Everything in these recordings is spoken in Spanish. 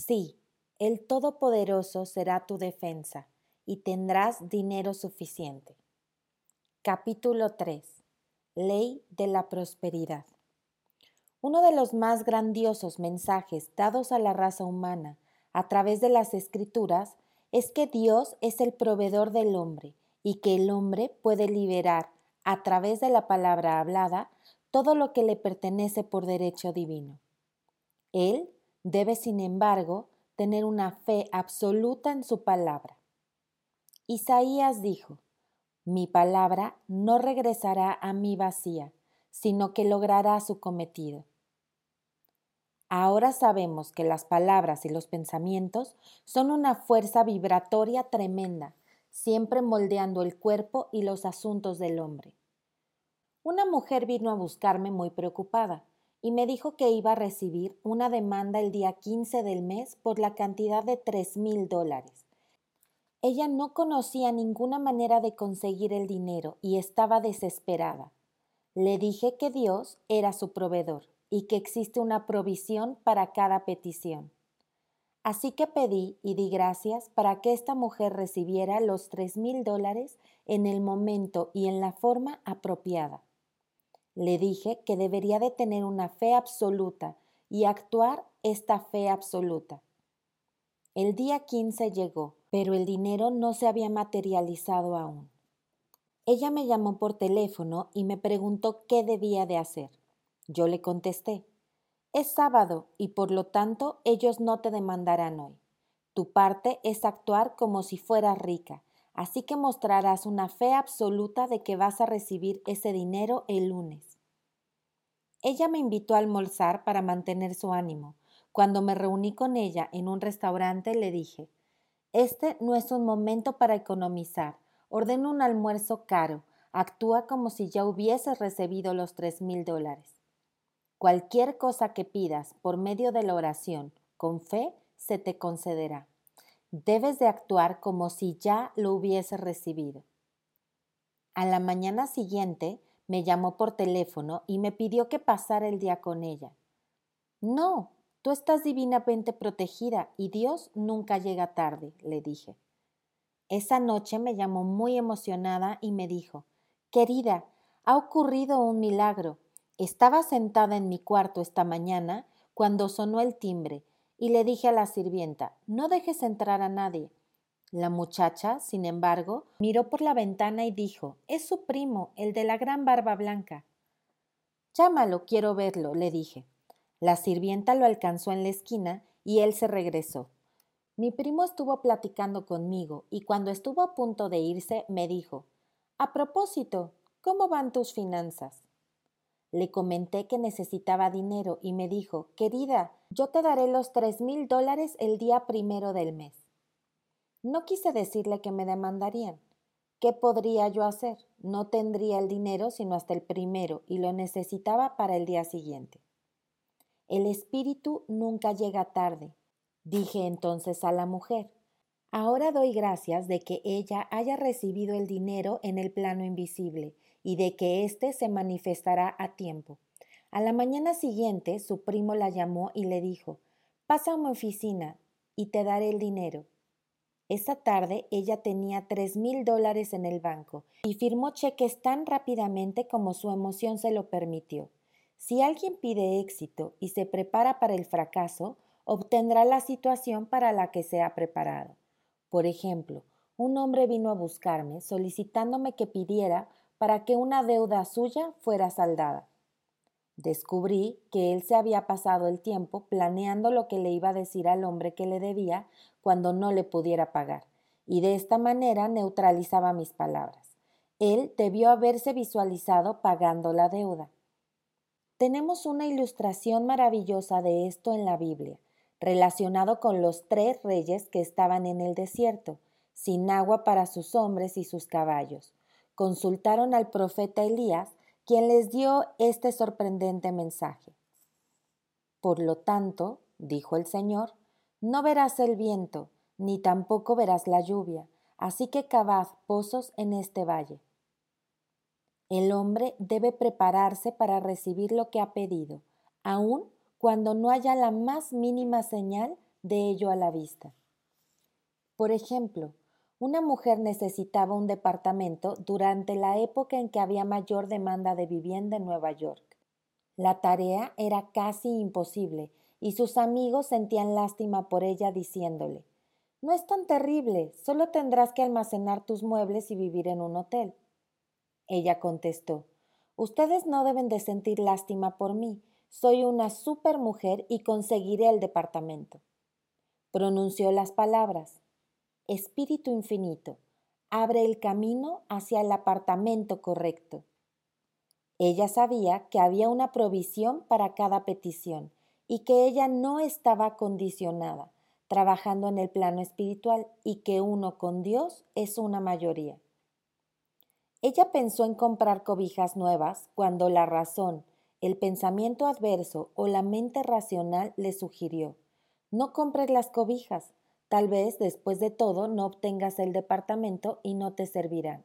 Sí, el Todopoderoso será tu defensa y tendrás dinero suficiente. Capítulo 3. Ley de la Prosperidad. Uno de los más grandiosos mensajes dados a la raza humana a través de las escrituras es que Dios es el proveedor del hombre y que el hombre puede liberar a través de la palabra hablada todo lo que le pertenece por derecho divino. Él debe, sin embargo, tener una fe absoluta en su palabra. Isaías dijo, Mi palabra no regresará a mí vacía, sino que logrará su cometido. Ahora sabemos que las palabras y los pensamientos son una fuerza vibratoria tremenda, siempre moldeando el cuerpo y los asuntos del hombre. Una mujer vino a buscarme muy preocupada y me dijo que iba a recibir una demanda el día 15 del mes por la cantidad de tres mil dólares. Ella no conocía ninguna manera de conseguir el dinero y estaba desesperada. Le dije que Dios era su proveedor y que existe una provisión para cada petición. Así que pedí y di gracias para que esta mujer recibiera los tres mil dólares en el momento y en la forma apropiada. Le dije que debería de tener una fe absoluta y actuar esta fe absoluta. El día 15 llegó, pero el dinero no se había materializado aún. Ella me llamó por teléfono y me preguntó qué debía de hacer. Yo le contesté, es sábado y por lo tanto ellos no te demandarán hoy. Tu parte es actuar como si fueras rica así que mostrarás una fe absoluta de que vas a recibir ese dinero el lunes. Ella me invitó a almorzar para mantener su ánimo. Cuando me reuní con ella en un restaurante le dije, Este no es un momento para economizar. Ordena un almuerzo caro. Actúa como si ya hubieses recibido los tres mil dólares. Cualquier cosa que pidas por medio de la oración, con fe, se te concederá debes de actuar como si ya lo hubiese recibido. A la mañana siguiente me llamó por teléfono y me pidió que pasara el día con ella. No, tú estás divinamente protegida y Dios nunca llega tarde, le dije. Esa noche me llamó muy emocionada y me dijo, Querida, ha ocurrido un milagro. Estaba sentada en mi cuarto esta mañana cuando sonó el timbre y le dije a la sirvienta, no dejes entrar a nadie. La muchacha, sin embargo, miró por la ventana y dijo, es su primo, el de la gran barba blanca. Llámalo, quiero verlo, le dije. La sirvienta lo alcanzó en la esquina y él se regresó. Mi primo estuvo platicando conmigo y cuando estuvo a punto de irse me dijo, A propósito, ¿cómo van tus finanzas? Le comenté que necesitaba dinero y me dijo, querida, yo te daré los tres mil dólares el día primero del mes. No quise decirle que me demandarían. ¿Qué podría yo hacer? No tendría el dinero sino hasta el primero y lo necesitaba para el día siguiente. El espíritu nunca llega tarde, dije entonces a la mujer. Ahora doy gracias de que ella haya recibido el dinero en el plano invisible y de que éste se manifestará a tiempo. A la mañana siguiente su primo la llamó y le dijo Pasa a mi oficina y te daré el dinero. Esa tarde ella tenía tres mil dólares en el banco y firmó cheques tan rápidamente como su emoción se lo permitió. Si alguien pide éxito y se prepara para el fracaso, obtendrá la situación para la que se ha preparado. Por ejemplo, un hombre vino a buscarme solicitándome que pidiera para que una deuda suya fuera saldada. Descubrí que él se había pasado el tiempo planeando lo que le iba a decir al hombre que le debía cuando no le pudiera pagar, y de esta manera neutralizaba mis palabras. Él debió haberse visualizado pagando la deuda. Tenemos una ilustración maravillosa de esto en la Biblia, relacionado con los tres reyes que estaban en el desierto, sin agua para sus hombres y sus caballos consultaron al profeta Elías, quien les dio este sorprendente mensaje. Por lo tanto, dijo el Señor, no verás el viento, ni tampoco verás la lluvia, así que cavad pozos en este valle. El hombre debe prepararse para recibir lo que ha pedido, aun cuando no haya la más mínima señal de ello a la vista. Por ejemplo, una mujer necesitaba un departamento durante la época en que había mayor demanda de vivienda en Nueva York. La tarea era casi imposible y sus amigos sentían lástima por ella diciéndole No es tan terrible, solo tendrás que almacenar tus muebles y vivir en un hotel. Ella contestó Ustedes no deben de sentir lástima por mí, soy una supermujer y conseguiré el departamento. Pronunció las palabras Espíritu Infinito, abre el camino hacia el apartamento correcto. Ella sabía que había una provisión para cada petición y que ella no estaba condicionada, trabajando en el plano espiritual y que uno con Dios es una mayoría. Ella pensó en comprar cobijas nuevas cuando la razón, el pensamiento adverso o la mente racional le sugirió, no compres las cobijas, Tal vez, después de todo, no obtengas el departamento y no te servirán.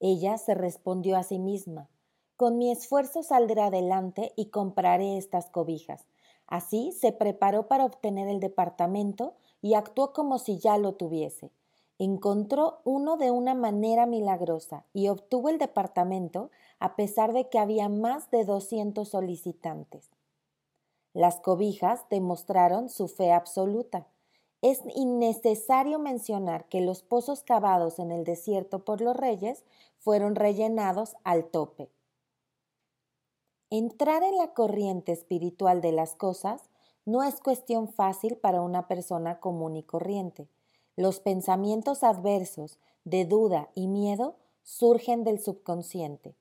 Ella se respondió a sí misma, con mi esfuerzo saldré adelante y compraré estas cobijas. Así se preparó para obtener el departamento y actuó como si ya lo tuviese. Encontró uno de una manera milagrosa y obtuvo el departamento a pesar de que había más de 200 solicitantes. Las cobijas demostraron su fe absoluta. Es innecesario mencionar que los pozos cavados en el desierto por los reyes fueron rellenados al tope. Entrar en la corriente espiritual de las cosas no es cuestión fácil para una persona común y corriente. Los pensamientos adversos de duda y miedo surgen del subconsciente.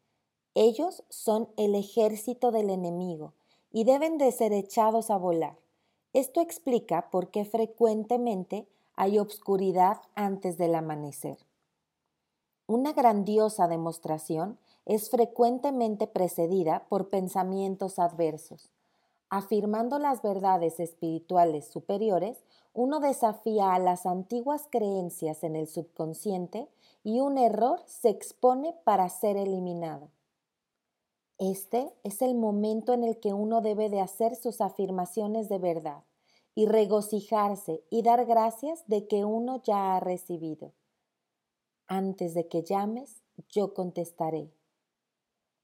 Ellos son el ejército del enemigo y deben de ser echados a volar. Esto explica por qué frecuentemente hay obscuridad antes del amanecer. Una grandiosa demostración es frecuentemente precedida por pensamientos adversos. Afirmando las verdades espirituales superiores, uno desafía a las antiguas creencias en el subconsciente y un error se expone para ser eliminado. Este es el momento en el que uno debe de hacer sus afirmaciones de verdad y regocijarse y dar gracias de que uno ya ha recibido. Antes de que llames, yo contestaré.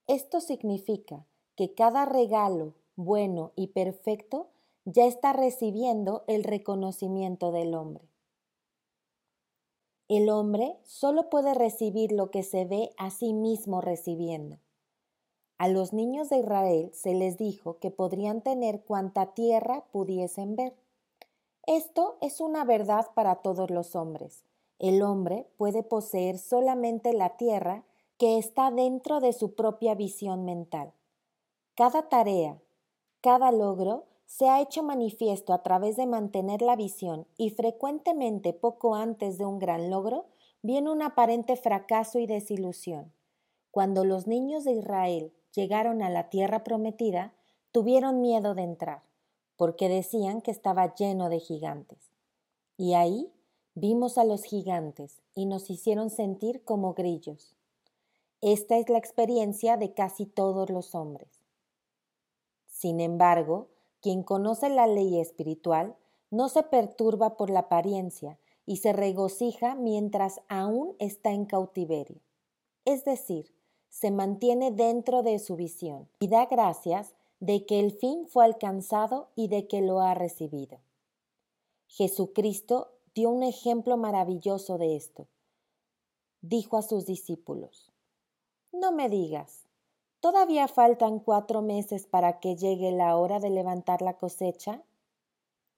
Esto significa que cada regalo bueno y perfecto ya está recibiendo el reconocimiento del hombre. El hombre solo puede recibir lo que se ve a sí mismo recibiendo. A los niños de Israel se les dijo que podrían tener cuanta tierra pudiesen ver. Esto es una verdad para todos los hombres. El hombre puede poseer solamente la tierra que está dentro de su propia visión mental. Cada tarea, cada logro se ha hecho manifiesto a través de mantener la visión y frecuentemente poco antes de un gran logro viene un aparente fracaso y desilusión. Cuando los niños de Israel llegaron a la tierra prometida, tuvieron miedo de entrar, porque decían que estaba lleno de gigantes. Y ahí vimos a los gigantes y nos hicieron sentir como grillos. Esta es la experiencia de casi todos los hombres. Sin embargo, quien conoce la ley espiritual no se perturba por la apariencia y se regocija mientras aún está en cautiverio. Es decir, se mantiene dentro de su visión y da gracias de que el fin fue alcanzado y de que lo ha recibido. Jesucristo dio un ejemplo maravilloso de esto. Dijo a sus discípulos, No me digas, ¿todavía faltan cuatro meses para que llegue la hora de levantar la cosecha?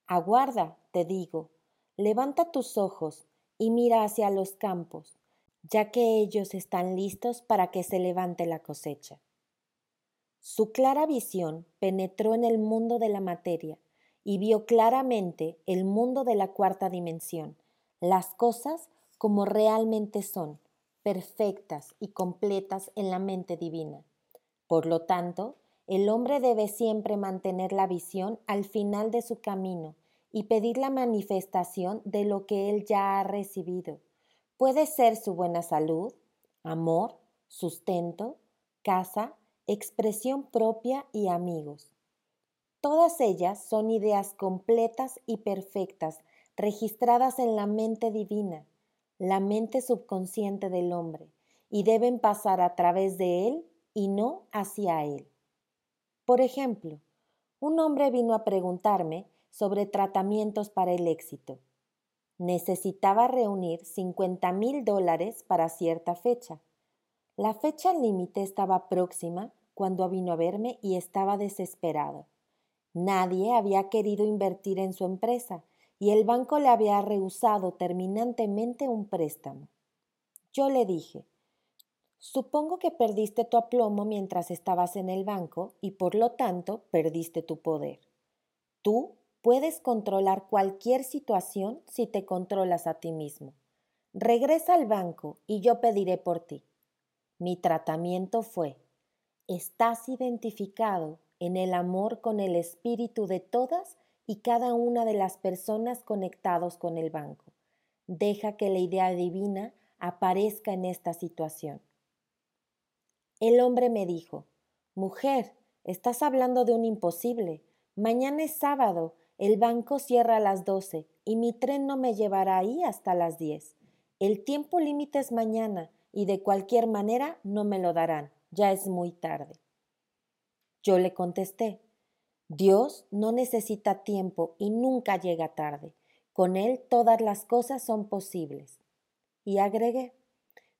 Aguarda, te digo, levanta tus ojos y mira hacia los campos ya que ellos están listos para que se levante la cosecha. Su clara visión penetró en el mundo de la materia y vio claramente el mundo de la cuarta dimensión, las cosas como realmente son, perfectas y completas en la mente divina. Por lo tanto, el hombre debe siempre mantener la visión al final de su camino y pedir la manifestación de lo que él ya ha recibido Puede ser su buena salud, amor, sustento, casa, expresión propia y amigos. Todas ellas son ideas completas y perfectas, registradas en la mente divina, la mente subconsciente del hombre, y deben pasar a través de él y no hacia él. Por ejemplo, un hombre vino a preguntarme sobre tratamientos para el éxito. Necesitaba reunir 50 mil dólares para cierta fecha. La fecha límite estaba próxima cuando vino a verme y estaba desesperado. Nadie había querido invertir en su empresa y el banco le había rehusado terminantemente un préstamo. Yo le dije, supongo que perdiste tu aplomo mientras estabas en el banco y por lo tanto perdiste tu poder. Tú puedes controlar cualquier situación si te controlas a ti mismo. Regresa al banco y yo pediré por ti. Mi tratamiento fue, estás identificado en el amor con el espíritu de todas y cada una de las personas conectados con el banco. Deja que la idea divina aparezca en esta situación. El hombre me dijo, Mujer, estás hablando de un imposible. Mañana es sábado, el banco cierra a las doce y mi tren no me llevará ahí hasta las diez. El tiempo límite es mañana y de cualquier manera no me lo darán. Ya es muy tarde. Yo le contesté, Dios no necesita tiempo y nunca llega tarde. Con Él todas las cosas son posibles. Y agregué,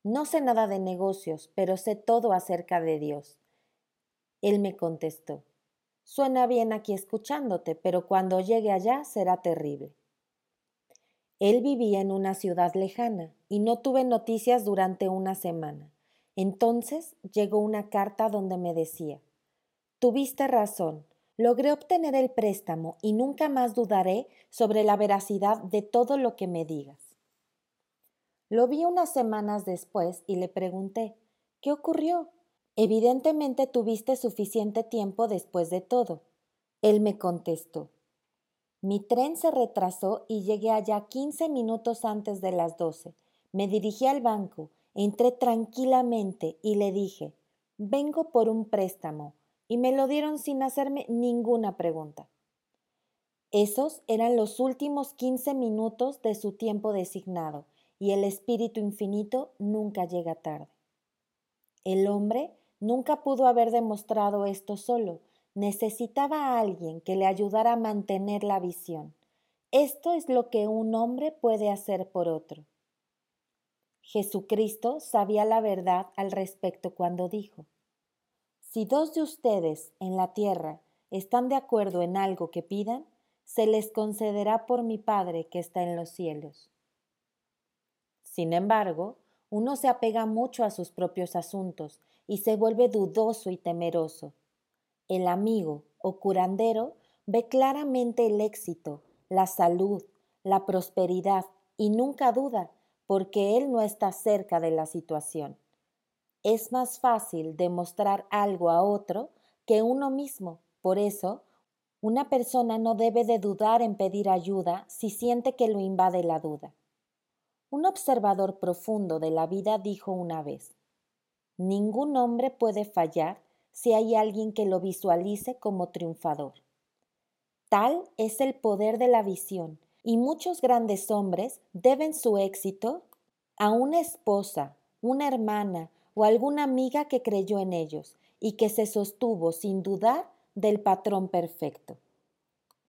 no sé nada de negocios, pero sé todo acerca de Dios. Él me contestó, suena bien aquí escuchándote, pero cuando llegue allá será terrible. Él vivía en una ciudad lejana y no tuve noticias durante una semana. Entonces llegó una carta donde me decía, Tuviste razón, logré obtener el préstamo y nunca más dudaré sobre la veracidad de todo lo que me digas. Lo vi unas semanas después y le pregunté, ¿qué ocurrió? Evidentemente tuviste suficiente tiempo después de todo. Él me contestó, mi tren se retrasó y llegué allá quince minutos antes de las doce. Me dirigí al banco, entré tranquilamente y le dije, vengo por un préstamo y me lo dieron sin hacerme ninguna pregunta. Esos eran los últimos quince minutos de su tiempo designado, y el Espíritu Infinito nunca llega tarde. El hombre nunca pudo haber demostrado esto solo, necesitaba a alguien que le ayudara a mantener la visión. Esto es lo que un hombre puede hacer por otro. Jesucristo sabía la verdad al respecto cuando dijo, si dos de ustedes en la tierra están de acuerdo en algo que pidan, se les concederá por mi Padre que está en los cielos. Sin embargo, uno se apega mucho a sus propios asuntos y se vuelve dudoso y temeroso. El amigo o curandero ve claramente el éxito, la salud, la prosperidad y nunca duda porque él no está cerca de la situación. Es más fácil demostrar algo a otro que uno mismo. Por eso, una persona no debe de dudar en pedir ayuda si siente que lo invade la duda. Un observador profundo de la vida dijo una vez, Ningún hombre puede fallar si hay alguien que lo visualice como triunfador. Tal es el poder de la visión, y muchos grandes hombres deben su éxito a una esposa, una hermana, o alguna amiga que creyó en ellos y que se sostuvo sin dudar del patrón perfecto.